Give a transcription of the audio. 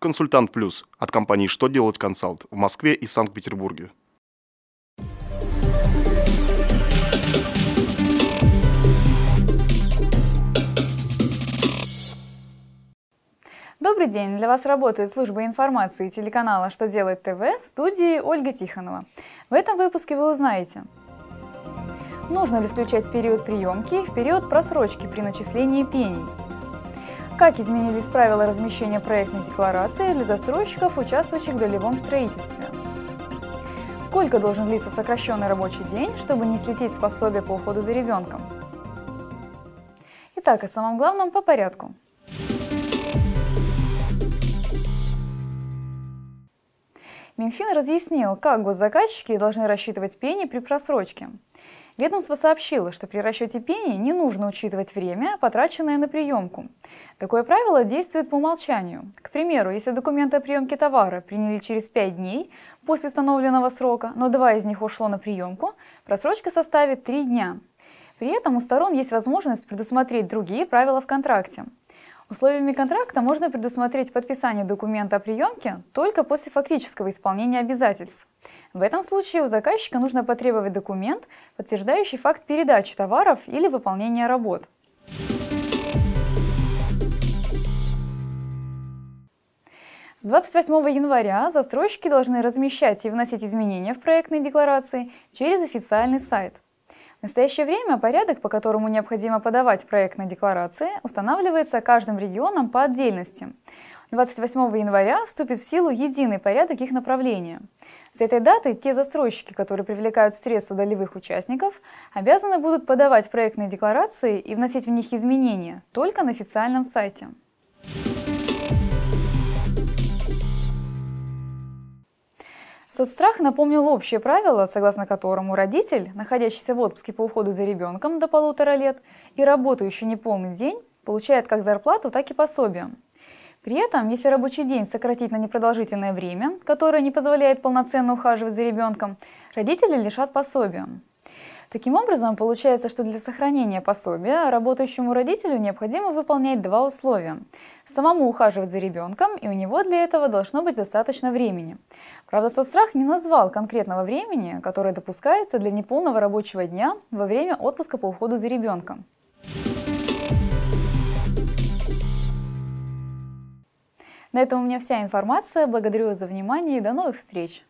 Консультант Плюс от компании «Что делать консалт» в Москве и Санкт-Петербурге. Добрый день! Для вас работает служба информации телеканала «Что делает ТВ» в студии Ольга Тихонова. В этом выпуске вы узнаете, нужно ли включать период приемки в период просрочки при начислении пений, как изменились правила размещения проектной декларации для застройщиков, участвующих в долевом строительстве, сколько должен длиться сокращенный рабочий день, чтобы не слететь с пособия по уходу за ребенком. Итак, о самом главном по порядку – Минфин разъяснил, как госзаказчики должны рассчитывать пени при просрочке. Ведомство сообщило, что при расчете пени не нужно учитывать время, потраченное на приемку. Такое правило действует по умолчанию. К примеру, если документы о приемке товара приняли через 5 дней после установленного срока, но два из них ушло на приемку, просрочка составит 3 дня. При этом у сторон есть возможность предусмотреть другие правила в контракте. Условиями контракта можно предусмотреть подписание документа о приемке только после фактического исполнения обязательств. В этом случае у заказчика нужно потребовать документ, подтверждающий факт передачи товаров или выполнения работ. С 28 января застройщики должны размещать и вносить изменения в проектные декларации через официальный сайт – в настоящее время порядок, по которому необходимо подавать проектные декларации, устанавливается каждым регионом по отдельности. 28 января вступит в силу единый порядок их направления. С этой даты те застройщики, которые привлекают средства долевых участников, обязаны будут подавать проектные декларации и вносить в них изменения только на официальном сайте. Соцстрах напомнил общее правило, согласно которому родитель, находящийся в отпуске по уходу за ребенком до полутора лет и работающий неполный день, получает как зарплату, так и пособие. При этом, если рабочий день сократить на непродолжительное время, которое не позволяет полноценно ухаживать за ребенком, родители лишат пособия. Таким образом, получается, что для сохранения пособия работающему родителю необходимо выполнять два условия. Самому ухаживать за ребенком, и у него для этого должно быть достаточно времени. Правда, соцстрах не назвал конкретного времени, которое допускается для неполного рабочего дня во время отпуска по уходу за ребенком. На этом у меня вся информация. Благодарю вас за внимание и до новых встреч!